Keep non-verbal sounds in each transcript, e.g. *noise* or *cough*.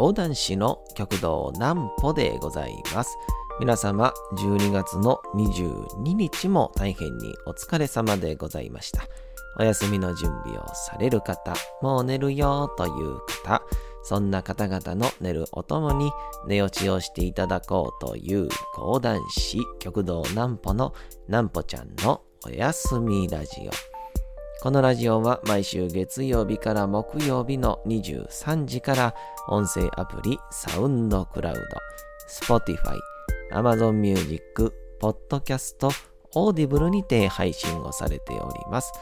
講談師の極道南歩でございます。皆様、12月の22日も大変にお疲れ様でございました。お休みの準備をされる方、もう寝るよという方、そんな方々の寝るおともに寝落ちをしていただこうという講談師極道南歩の南歩ちゃんのおやすみラジオ。このラジオは毎週月曜日から木曜日の23時から音声アプリ SoundCloud、Spotify、Amazon Music、Podcast、 Audible にて配信をされております。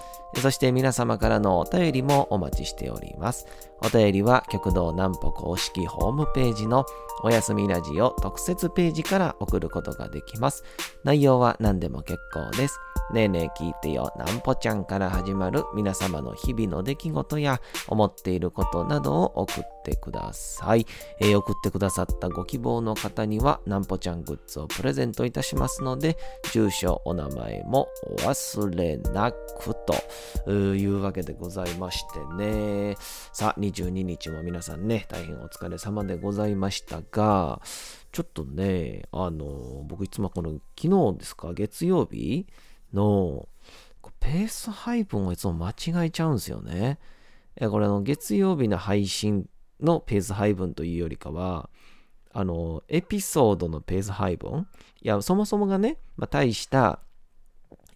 そして皆様からのお便りもお待ちしております。お便りは極道南歩公式ホームページのおやすみラジオ特設ページから送ることができます。内容は何でも結構です。ねえねえ聞いてよ、なんぽちゃんから始まる皆様の日々の出来事や思っていることなどを送ってください。えー、送ってくださったご希望の方には、なんぽちゃんグッズをプレゼントいたしますので、住所、お名前もお忘れなくというわけでございましてね。さあ、22日も皆さんね、大変お疲れ様でございましたが、ちょっとね、あの、僕いつもこの昨日ですか、月曜日のペース配分をいつも間違えちゃうんですよね。これの月曜日の配信のペース配分というよりかは、あの、エピソードのペース配分？いや、そもそもがね、まあ、大した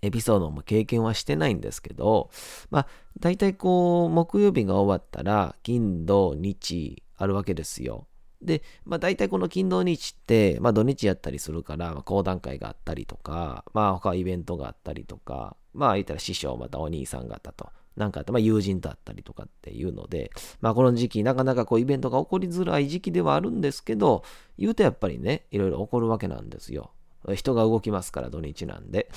エピソードも経験はしてないんですけど、まあ、大体こう、木曜日が終わったら、金、土、日あるわけですよ。で、まあ大体この金土日って、まあ土日やったりするから、まあ、講談会があったりとか、まあ他イベントがあったりとか、まあ言ったら師匠またお兄さん方と、なんかあって、まあ友人とあったりとかっていうので、まあこの時期なかなかこうイベントが起こりづらい時期ではあるんですけど、言うとやっぱりね、いろいろ起こるわけなんですよ。人が動きますから土日なんで。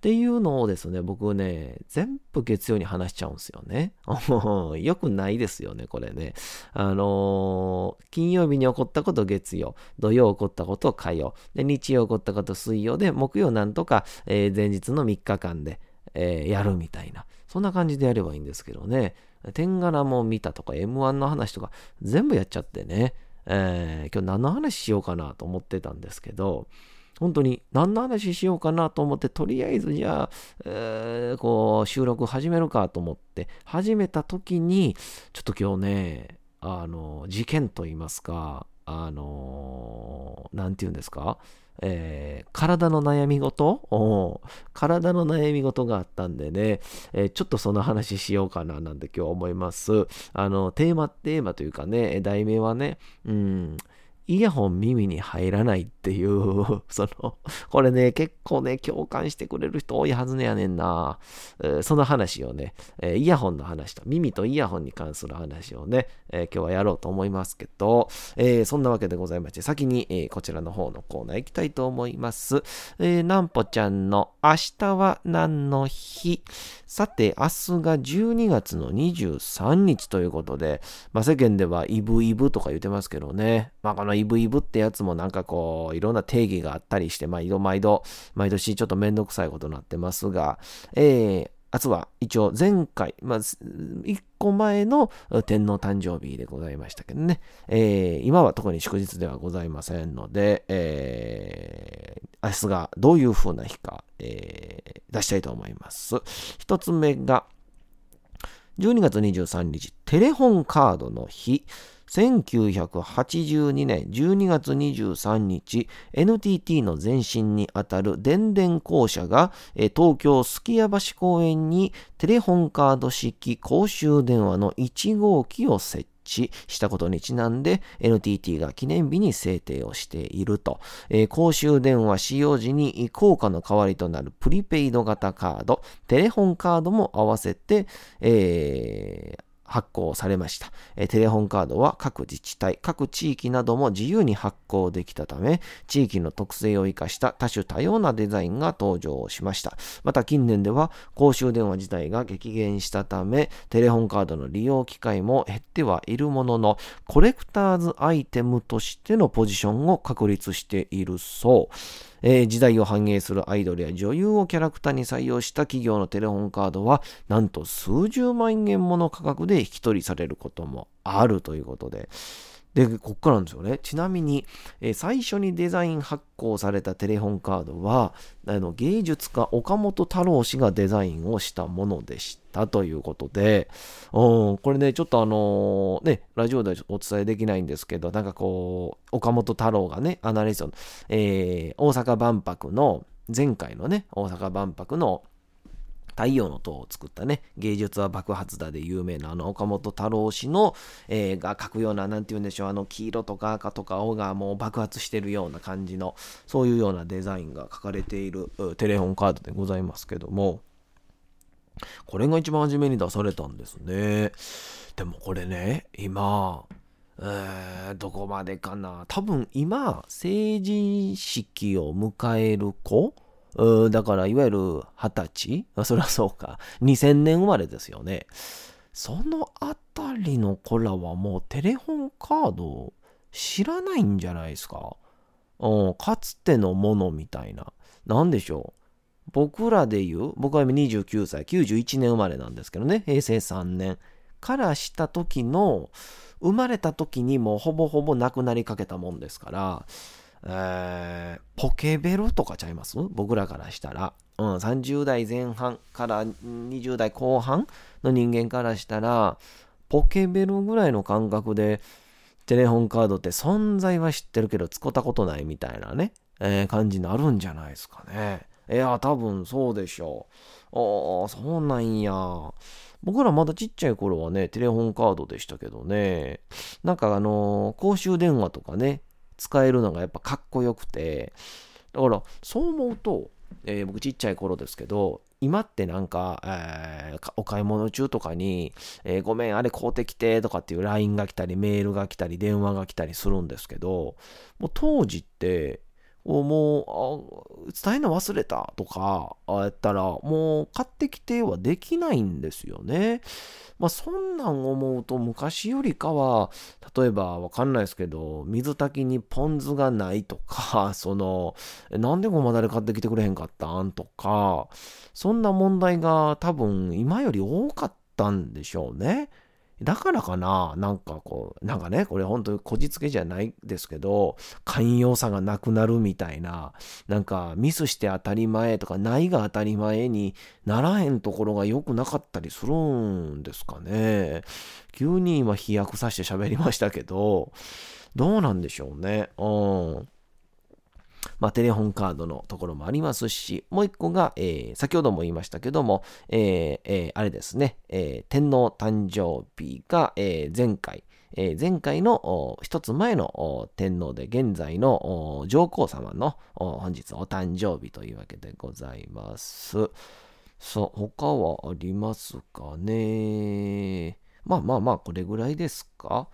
っていうのをですね、僕ね、全部月曜に話しちゃうんですよね。*laughs* よくないですよね、これね。あのー、金曜日に起こったこと月曜、土曜起こったこと火曜、で日曜起こったこと水曜で、木曜なんとか、えー、前日の3日間で、えー、やるみたいな。そんな感じでやればいいんですけどね。天柄も見たとか、M1 の話とか、全部やっちゃってね。え今日何の話しようかなと思ってたんですけど、本当に何の話しようかなと思って、とりあえずじゃあ、えー、こう、収録始めるかと思って、始めた時に、ちょっと今日ね、あの、事件と言いますか、あの、なんて言うんですか、えー、体の悩み事体の悩み事があったんでね、えー、ちょっとその話しようかななんて今日思います。あの、テーマ、テーマというかね、題名はね、うん、イヤホン耳に入らないっていう、*laughs* その、これね、結構ね、共感してくれる人多いはずねやねんな。えー、その話をね、えー、イヤホンの話と、耳とイヤホンに関する話をね、えー、今日はやろうと思いますけど、えそんなわけでございまして、先に、えこちらの方のコーナー行きたいと思います。え、なんぽちゃんの明日は何の日？さて、明日が12月の23日ということで、まあ、世間ではイブイブとか言ってますけどね、まあ、このイブイブってやつもなんかこう、いろんな定義があったりして、毎度毎度、毎年ちょっとめんどくさいことになってますが、えー、明日は一応前回、まあ、1個前の天皇誕生日でございましたけどね、えー、今は特に祝日ではございませんので、えー、明日がどういう風な日か、えー、出したいと思います。一つ目が、12月23日、テレホンカードの日。1982年12月23日、NTT の前身にあたる電電公社が、東京すき家橋公園にテレホンカード式公衆電話の1号機を設置したことにちなんで NTT が記念日に制定をしていると、えー、公衆電話使用時に効果の代わりとなるプリペイド型カード、テレホンカードも合わせて、えー発行されました。えテレホンカードは各自治体、各地域なども自由に発行できたため、地域の特性を生かした多種多様なデザインが登場しました。また近年では公衆電話自体が激減したため、テレホンカードの利用機会も減ってはいるものの、コレクターズアイテムとしてのポジションを確立しているそう。えー、時代を反映するアイドルや女優をキャラクターに採用した企業のテレホンカードは、なんと数十万円もの価格で引き取りされることもあるということで、で、こっからなんですよね。ちなみに、えー、最初にデザイン発行されたテレホンカードは、あの芸術家岡本太郎氏がデザインをしたものでしたということで、うん、これね、ちょっとあのー、ね、ラジオでお伝えできないんですけど、なんかこう、岡本太郎がね、アナリストの、えー、大阪万博の、前回のね、大阪万博の太陽の塔を作ったね、芸術は爆発だで有名なあの岡本太郎氏の、えー、が描くような、なんて言うんでしょう、あの黄色とか赤とか青がもう爆発してるような感じの、そういうようなデザインが書かれているテレホンカードでございますけども、これが一番初めに出されたんですね。でもこれね、今、えー、どこまでかな。多分今、成人式を迎える子だから、いわゆる二十歳？そりゃそうか。2000年生まれですよね。そのあたりの子らはもうテレホンカード知らないんじゃないですか？うん、かつてのものみたいな。なんでしょう？僕らで言う、僕は今29歳、91年生まれなんですけどね、平成3年からした時の、生まれた時にもうほぼほぼなくなりかけたもんですから、えー、ポケベルとかちゃいます？僕らからしたら。うん、30代前半から20代後半の人間からしたら、ポケベルぐらいの感覚で、テレホンカードって存在は知ってるけど使ったことないみたいなね、えー、感じになるんじゃないですかね。いや、多分そうでしょう。ああ、そうなんや。僕らまだちっちゃい頃はね、テレホンカードでしたけどね、なんかあのー、公衆電話とかね、使えるのがやっぱかっこよくて、だからそう思うと、えー、僕ちっちゃい頃ですけど、今ってなんか、えー、お買い物中とかに、えー、ごめん、あれ買うてきてとかっていう LINE が来たり、メールが来たり、電話が来たりするんですけど、もう当時って、もう、伝えるの忘れたとか、やったら、もう買ってきてはできないんですよね。まあ、そんなん思うと、昔よりかは、例えばわかんないですけど、水炊きにポン酢がないとか、*laughs* その、なんでごまだれ買ってきてくれへんかったんとか、そんな問題が多分今より多かったんでしょうね。だからかななんかこう、なんかね、これ本当にこじつけじゃないですけど、寛容さがなくなるみたいな、なんかミスして当たり前とか、ないが当たり前にならへんところが良くなかったりするんですかね。急に今飛躍させて喋りましたけど、どうなんでしょうね。うん。まあ、テレホンカードのところもありますし、もう一個が、えー、先ほども言いましたけども、えーえー、あれですね、えー、天皇誕生日が、えー、前回、えー、前回の一つ前の天皇で現在の上皇様の本日お誕生日というわけでございます。さあ、他はありますかね？まあまあまあ、これぐらいですか？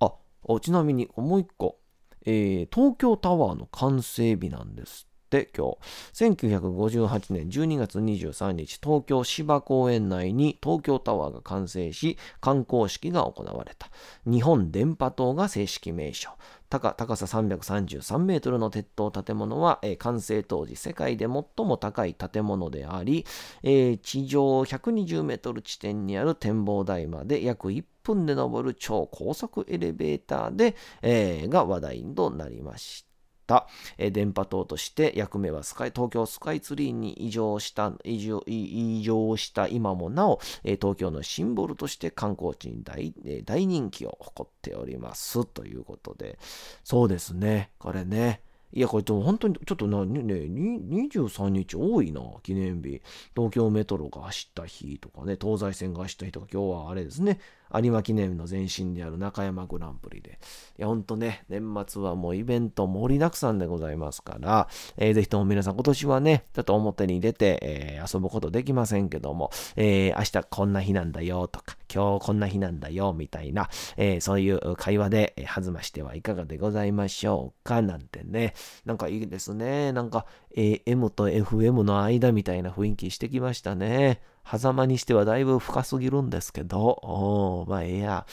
あ、ちなみにもう一個、えー、東京タワーの完成日なんですって今日。1958年12月23日東京芝公園内に東京タワーが完成し観光式が行われた。日本電波塔が正式名称。高高さ333メートルの鉄塔建物は、えー、完成当時世界で最も高い建物であり、えー、地上120メートル地点にある展望台まで約1分で登る超高速エレベーターで、えー、が話題となりました。え、電波塔として役目はスカイ東京スカイツリーに移乗した移乗移乗した今もなお、え、東京のシンボルとして観光地に大,、大人気を誇っております。ということで。そうですね。これね。いや、これでも、本当に、ちょっとな、ね、23日多いな、記念日。東京メトロが走った日とかね、東西線が走った日とか、今日はあれですね、有馬記念の前身である中山グランプリで。いや、ほんとね、年末はもうイベント盛りだくさんでございますから、えー、ぜひとも皆さん今年はね、ちょっと表に出て、えー、遊ぶことできませんけども、えー、明日こんな日なんだよとか、今日こんな日なんだよみたいな、えー、そういう会話で、え弾ましてはいかがでございましょうかなんてね、なんかいいですね。なんか AM と FM の間みたいな雰囲気してきましたね。狭間にしてはだいぶ深すぎるんですけど、まあええや。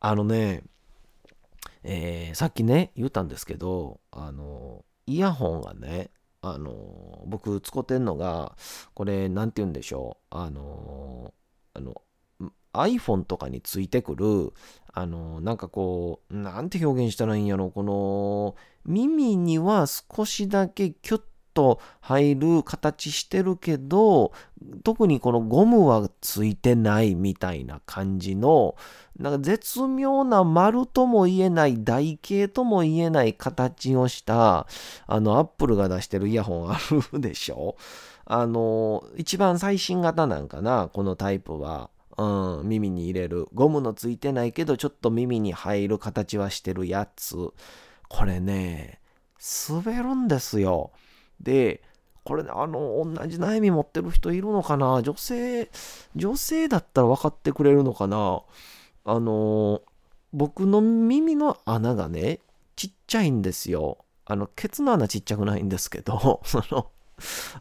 あのね、えー、さっきね、言ったんですけど、あの、イヤホンがね、あの、僕使ってんのが、これ、なんて言うんでしょう、あの、あの、iPhone とかについてくる、あの、なんかこう、なんて表現したらいいんやろ、この、耳には少しだけキュッと入る形してるけど、特にこのゴムはついてないみたいな感じの、なんか絶妙な丸とも言えない台形とも言えない形をした、あの、アップルが出してるイヤホンあるでしょ？あの、一番最新型なんかな、このタイプは。うん、耳に入れる。ゴムのついてないけど、ちょっと耳に入る形はしてるやつ。これね、滑るんですよ。で、これね、あの、同じ悩み持ってる人いるのかな？女性、女性だったら分かってくれるのかな？あの、僕の耳の穴がね、ちっちゃいんですよ。あの、ケツの穴ちっちゃくないんですけど、*laughs* その、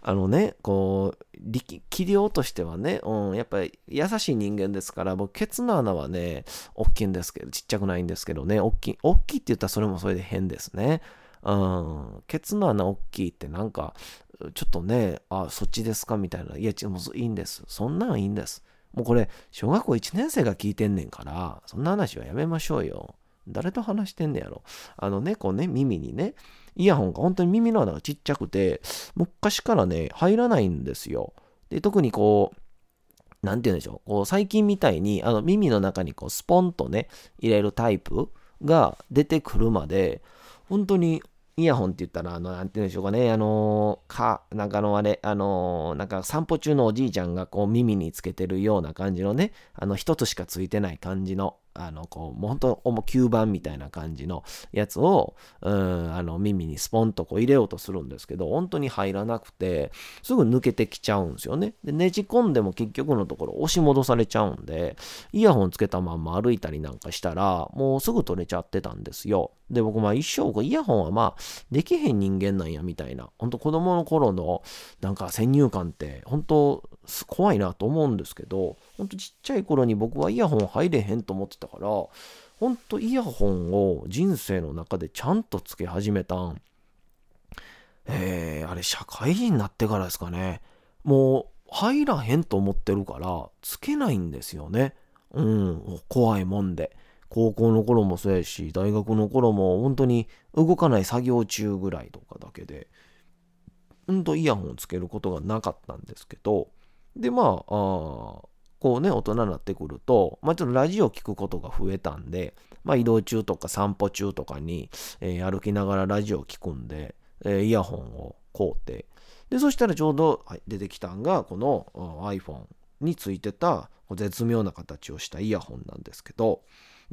あのね、こう、力、器量としてはね、うん、やっぱり優しい人間ですから、僕、ケツの穴はね、大きいんですけど、ちっちゃくないんですけどね、大きい、大きいって言ったらそれもそれで変ですね。うん、ケツの穴大きいってなんか、ちょっとね、あ、そっちですかみたいな。いや、違う、いいんです。そんなんいいんです。もうこれ、小学校1年生が聞いてんねんから、そんな話はやめましょうよ。誰と話してんねやろ。あのね、こうね、耳にね、イヤホンが本当に耳の穴がちっちゃくて、昔からね、入らないんですよ。で、特にこう、なんて言うんでしょう。こう、最近みたいに、あの、耳の中にこう、スポンとね、入れるタイプが出てくるまで、本当にイヤホンって言ったら、あの、なんて言うんでしょうかね、あの、か、なんかのあれ、あの、なんか散歩中のおじいちゃんがこう耳につけてるような感じのね、あの、一つしかついてない感じの、あの、こう、もう本当、吸盤みたいな感じのやつを、うん、あの、耳にスポンとこう入れようとするんですけど、本当に入らなくて、すぐ抜けてきちゃうんですよね。で、ねじ込んでも結局のところ押し戻されちゃうんで、イヤホンつけたまんま歩いたりなんかしたら、もうすぐ取れちゃってたんですよ。で、僕、まあ一生、イヤホンはまあ、できへん人間なんや、みたいな。本当子供の頃の、なんか先入観って、本当怖いなと思うんですけど、ほんとちっちゃい頃に僕はイヤホン入れへんと思ってたから、ほんとイヤホンを人生の中でちゃんとつけ始めたん。えー、あれ社会人になってからですかね。もう入らへんと思ってるから、つけないんですよね。うん、怖いもんで。高校の頃もそうやし、大学の頃も本当に動かない作業中ぐらいとかだけで、ほんとイヤホンをつけることがなかったんですけど、で、まあ、あこうね、大人になってくると、まあ、ちょっとラジオ聞くことが増えたんで、まあ、移動中とか散歩中とかに、えー、歩きながらラジオ聞くんで、えー、イヤホンを買うて、で、そしたらちょうど、出てきたんが、この iPhone についてた絶妙な形をしたイヤホンなんですけど、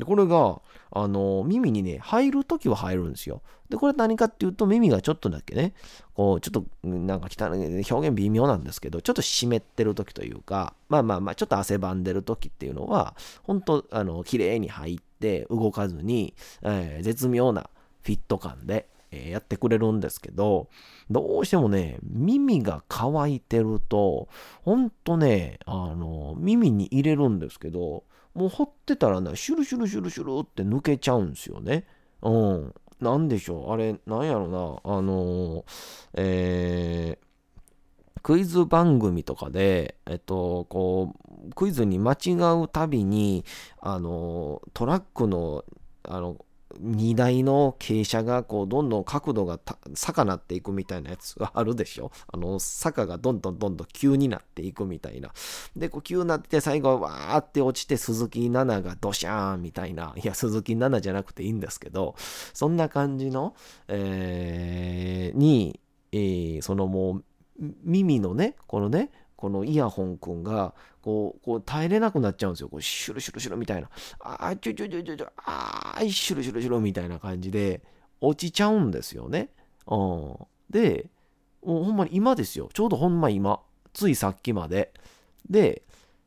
で、これが、あの、耳にね、入るときは入るんですよ。で、これ何かっていうと、耳がちょっとだけね、こう、ちょっと、なんか汚い、表現微妙なんですけど、ちょっと湿ってるときというか、まあまあまあ、ちょっと汗ばんでるときっていうのは、本当あの、綺麗に入って、動かずに、えー、絶妙なフィット感で、えー、やってくれるんですけど、どうしてもね、耳が乾いてると、ほんとね、あの、耳に入れるんですけど、もう掘ってたらね、シュルシュルシュルシュルって抜けちゃうんですよね。うん。なんでしょう。あれ、なんやろな。あのー、えー、クイズ番組とかで、えっと、こう、クイズに間違うたびに、あの、トラックの、あの、荷台の傾斜がこうどんどん角度が坂なっていくみたいなやつがあるでしょ *laughs* あの坂がどんどんどんどん急になっていくみたいな。で、こう急になって最後わーって落ちて鈴木奈々がドシャーンみたいな。*laughs* いや、鈴木奈々じゃなくていいんですけど、そんな感じの、えー、に、えー、そのもう耳のね、このね、このイヤホンくんが、こう、こう耐えれなくなっちゃうんですよ。こうシュルシュルシュルみたいな。あー、ちょちょちょちょちょ、あー、シュルシュルシュルみたいな感じで、落ちちゃうんですよね。うん。で、もうほんまに今ですよ。ちょうどほんま今。ついさっきまで。で、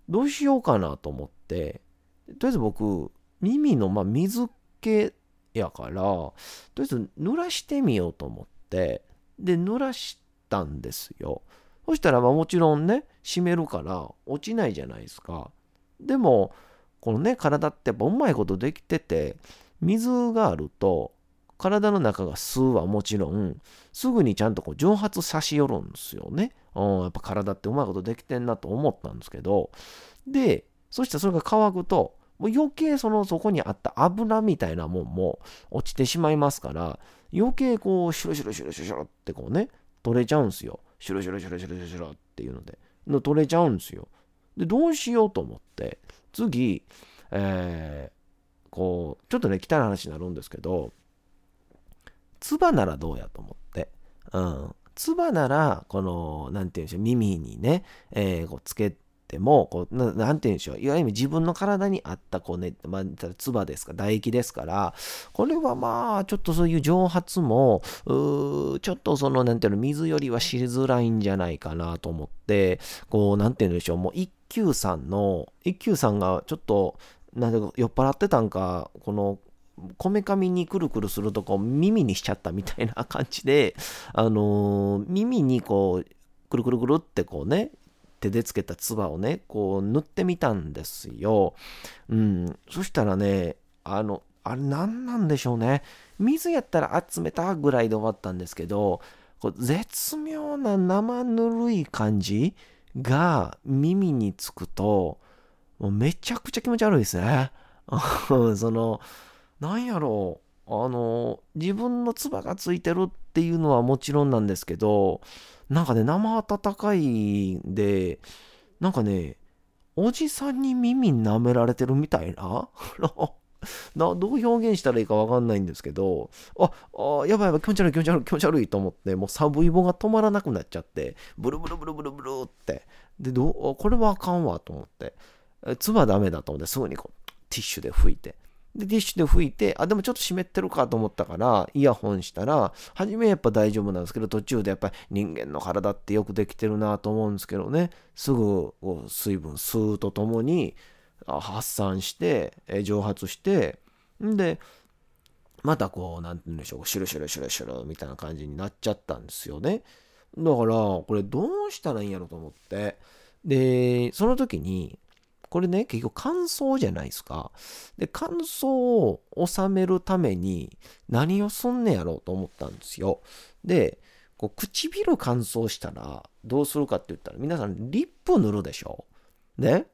どうしようかなと思って、とりあえず僕、耳の、まあ、水気やから、とりあえず濡らしてみようと思って、で、濡らしたんですよ。そしたらまあもちろんね、湿るから落ちないじゃないですか。でも、このね、体ってやっぱうまいことできてて、水があると、体の中が吸うはもちろん、すぐにちゃんとこう蒸発さしよるんですよね。うん、やっぱ体ってうまいことできてんなと思ったんですけど、で、そしてそれが乾くと、もう余計そのそこにあった油みたいなもんも落ちてしまいますから、余計こう、シュルシュルシュルシュルってこうね、取れちゃうんですよ。シュルシュルシュルシュルシュルっていうので。の取れちゃうんですよ。で、どうしようと思って、次、えー、こう、ちょっとね、汚い話になるんですけど、唾ならどうやと思って。うん。唾なら、この、なんていうんでしょう、耳にね、えー、こうつけても、こうななんていうんでしょう、いわゆる自分の体に合った、こうね、まあ、唾ですか、唾液ですから、これはまあ、ちょっとそういう蒸発も、う。ちょっとその、なんていうの、水よりはしづらいんじゃないかなと思って、こう、なんていうんでしょう、もう一休さんの、一休さんがちょっと、なんで酔っ払ってたんか、この、こめかみにくるくるするとこう耳にしちゃったみたいな感じで、あの、耳にこう、くるくるくるってこうね、手でつけた唾をね、こう塗ってみたんですよ。うん。そしたらね、あの、あれ何なんでしょうね。水やったら集めたぐらいで終わったんですけど、こう絶妙な生ぬるい感じが耳につくと、もうめちゃくちゃ気持ち悪いですね。*laughs* その、なんやろう、あの、自分の唾がついてるっていうのはもちろんなんですけど、なんかね、生温かいんで、なんかね、おじさんに耳舐められてるみたいな *laughs* どう表現したらいいかわかんないんですけど、あ、あやばいやばい、気持ち悪い気持ち悪い気持ち悪いと思って、もうサブイボが止まらなくなっちゃって、ブルブルブルブルブルって。で、どう、これはあかんわと思って、唾ダメだと思って、すぐにこう、ティッシュで拭いて。で、ティッシュで拭いて、あ、でもちょっと湿ってるかと思ったから、イヤホンしたら、初めやっぱ大丈夫なんですけど、途中でやっぱり人間の体ってよくできてるなと思うんですけどね、すぐ水分吸うとともに発散して、蒸発して、んで、またこう、なんて言うんでしょう、シュルシュルシュルシュルみたいな感じになっちゃったんですよね。だから、これどうしたらいいんやろと思って。で、その時に、これね、結局乾燥じゃないですか。で、乾燥を収めるために何をすんねやろうと思ったんですよ。で、こう唇乾燥したらどうするかって言ったら、皆さんリップ塗るでしょね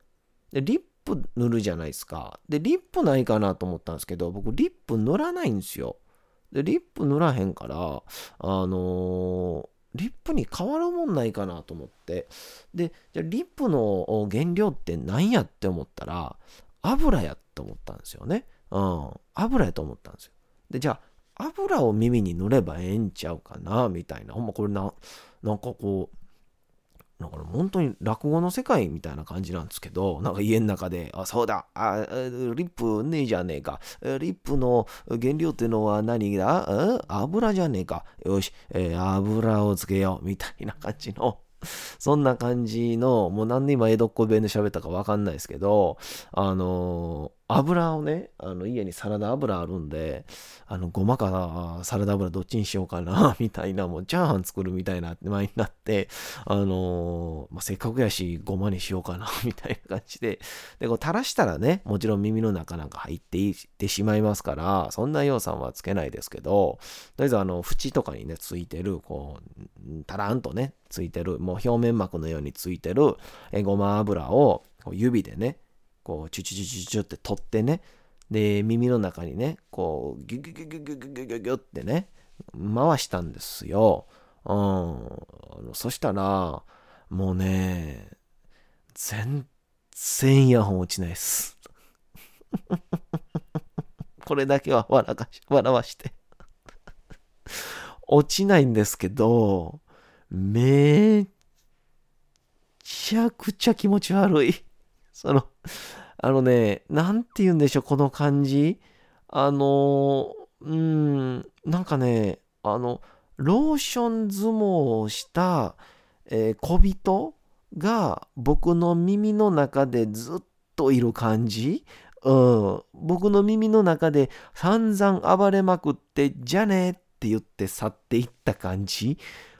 で、リップ塗るじゃないですか。で、リップないかなと思ったんですけど、僕リップ塗らないんですよ。で、リップ塗らへんから、あのーリップに変わるもんないかなと思って。で、じゃリップの原料って何やって思ったら、油やと思ったんですよね。うん。油やと思ったんですよ。で、じゃあ、油を耳に塗ればええんちゃうかな、みたいな。ほんまこれな、なんかこう、だから本当に落語の世界みたいな感じなんですけど、なんか家の中で、あ、そうだ、あ、リップねえじゃねえか。リップの原料ってのは何だ？油じゃねえか。よし、えー、油をつけよう。みたいな感じのそんな感じの、もう何で今江戸っ子弁で喋ったかわかんないですけど、あの、油をね、あの家にサラダ油あるんで、あの、ごまかサラダ油どっちにしようかな、*laughs* みたいな、もうチャーハン作るみたいな前になって、あのー、まあ、せっかくやし、ごまにしようかな、*laughs* みたいな感じで、で、こう垂らしたらね、もちろん耳の中なんか入っていってしまいますから、そんな要素はつけないですけど、とりあえずあの、縁とかにね、ついてる、こう、たらんとね、ついてる、もう表面膜のようについてるえごま油を指でね、こう、チュチュチュチュチュって取ってね、で、耳の中にね、こう、ギュギュギュギュギュギュギュギュギュってね、回したんですよ。うん。そしたら、もうね、全然イヤホン落ちないです。*laughs* これだけは笑かし、笑わして。落ちないんですけど、めちゃくちゃ気持ち悪い。その、あのね、なんて言うんでしょう、この感じ？あの、うん、なんかね、あの、ローション相撲をした、えー、小人が僕の耳の中でずっといる感じ？うん、僕の耳の中で散々暴れまくって、じゃねって言って去っていった感じ？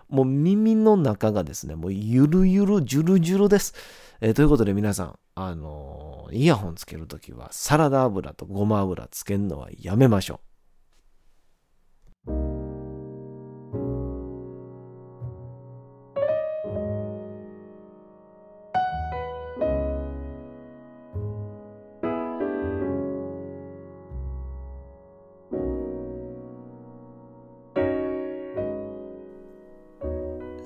もう耳の中がですね、もうゆるゆる、じゅるじゅるです。えー、ということで皆さん、あの、イヤホンつけるときはサラダ油とごま油つけるのはやめましょう。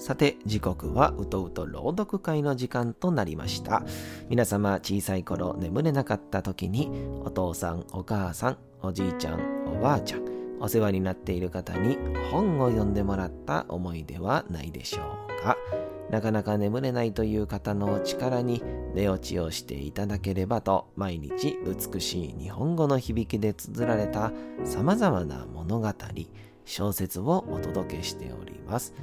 さて時刻はうとうと朗読会の時間となりました皆様小さい頃眠れなかった時にお父さんお母さんおじいちゃんおばあちゃんお世話になっている方に本を読んでもらった思いではないでしょうかなかなか眠れないという方の力に寝落ちをしていただければと毎日美しい日本語の響きで綴られた様々な物語小説をお届けしております。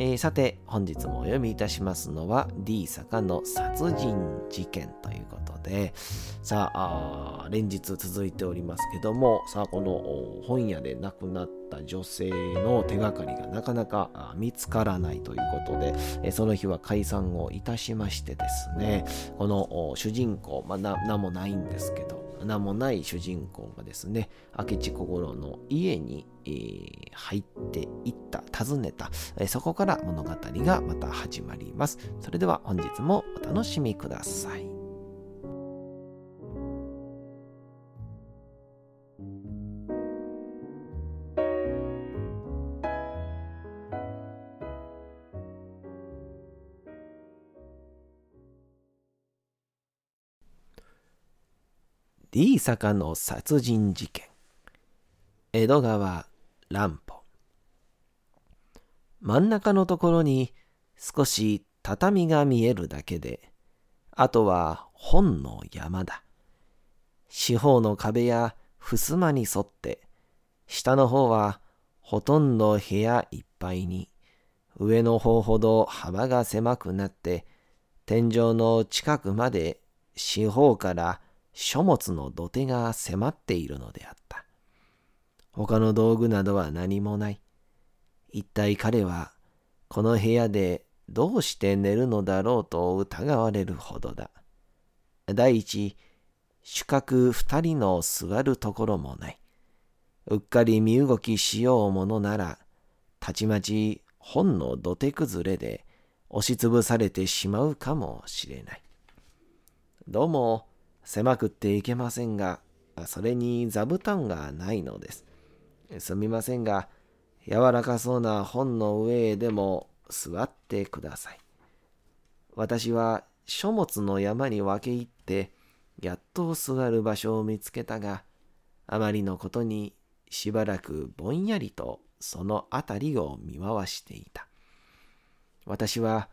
えー、さて、本日もお読みいたしますのは D 坂の殺人事件ということで、さあ連日続いておりますけども、さあ、この本屋で亡くなった女性の手がかりがなかなか見つからないということで、えその日は解散をいたしましてですね、この主人公、まあ、名もないんですけど、名もない主人公がですね、明智小五郎の家に、えー、入っていった、訪ねた、えー、そこから物語がまた始まります。それでは本日もお楽しみください。D 坂の殺人事件。江戸川乱歩。真ん中のところに少し畳が見えるだけであとは本の山だ。四方の壁や襖に沿って下の方はほとんど部屋いっぱいに上の方ほど幅が狭くなって天井の近くまで四方から書物の土手が迫っているのであった。他の道具などは何もない。一体彼はこの部屋でどうして寝るのだろうと疑われるほどだ。第一、主客二人の座るところもない。うっかり身動きしようものなら、たちまち本の土手崩れで押しつぶされてしまうかもしれない。どうも、狭くっていけませんが、それに座布団がないのです。すみませんが、柔らかそうな本の上へでも座ってください。私は書物の山に分け入って、やっと座る場所を見つけたが、あまりのことにしばらくぼんやりとその辺りを見回していた。私は、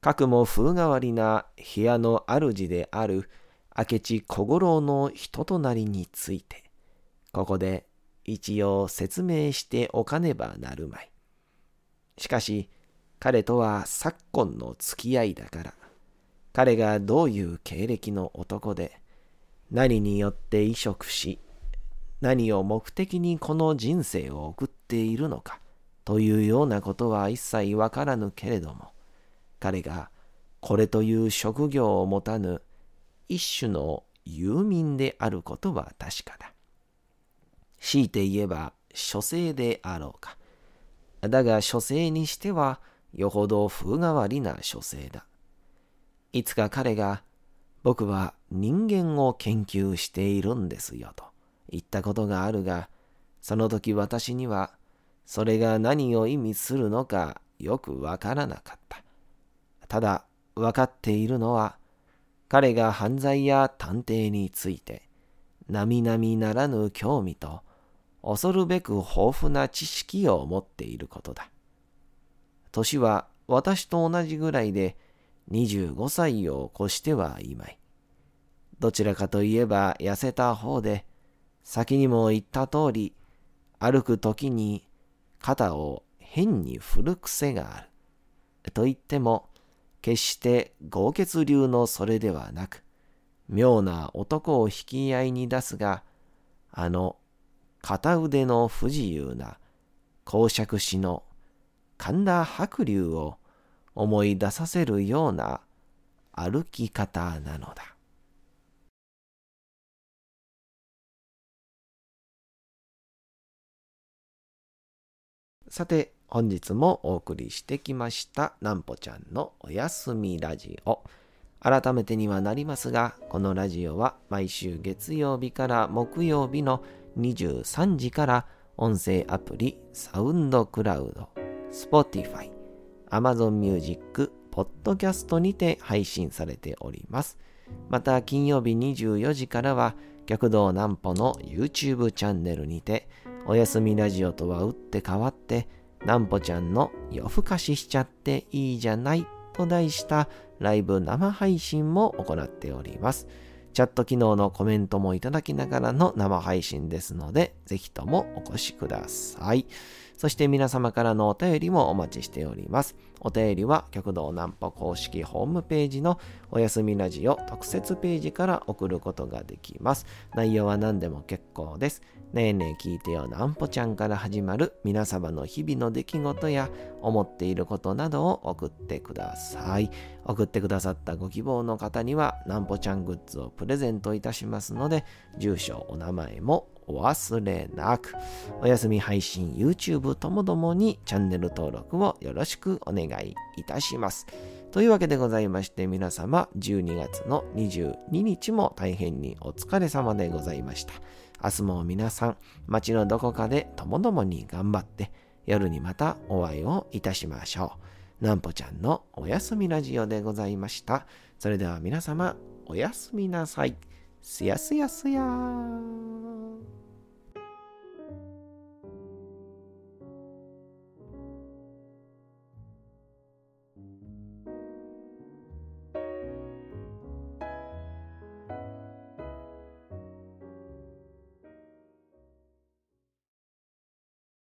かくも風変わりな部屋の主である明智小五郎の人となりについて、ここで一応説明しておかねばなるまい。しかし、彼とは昨今の付き合いだから、彼がどういう経歴の男で、何によって移植し、何を目的にこの人生を送っているのか、というようなことは一切わからぬけれども、彼がこれという職業を持たぬ一種の遊民であることは確かだ。強いて言えば書生であろうか。だが書生にしてはよほど風変わりな書生だ。いつか彼が僕は人間を研究しているんですよと言ったことがあるが、その時私にはそれが何を意味するのかよくわからなかった。ただ分かっているのは彼が犯罪や探偵について、並々ならぬ興味と、恐るべく豊富な知識を持っていることだ。年は私と同じぐらいで25歳を越してはいまい。どちらかといえば痩せた方で、先にも言った通り、歩く時に肩を変に振る癖がある。と言っても、決して豪傑流のそれではなく、妙な男を引き合いに出すが、あの片腕の不自由な公爵士の神田白龍を思い出させるような歩き方なのだ。さて、本日もお送りしてきましたなんぽちゃんのおやすみラジオ。改めてにはなりますが、このラジオは毎週月曜日から木曜日の23時から音声アプリサウンドクラウド、Spotify、Amazon Music、Podcast にて配信されております。また、金曜日24時からは、極道南歩の YouTube チャンネルにて、おやすみラジオとは打って変わって、なんぽちゃんの夜更かししちゃっていいじゃないと題したライブ生配信も行っております。チャット機能のコメントもいただきながらの生配信ですので、ぜひともお越しください。そして皆様からのお便りもお待ちしております。お便りは極道南歩公式ホームページのおやすみラジオ特設ページから送ることができます。内容は何でも結構です。ねえねえ聞いてよ南歩ちゃんから始まる皆様の日々の出来事や思っていることなどを送ってください。送ってくださったご希望の方には南歩ちゃんグッズをプレゼントいたしますので、住所、お名前もお忘れなく。お休み配信、YouTube ともどもにチャンネル登録をよろしくお願いいたします。というわけでございまして皆様12月の22日も大変にお疲れ様でございました。明日も皆さん街のどこかでともどもに頑張って夜にまたお会いをいたしましょう。なんぽちゃんのおやすみラジオでございました。それでは皆様おやすみなさい。すやすやすやー。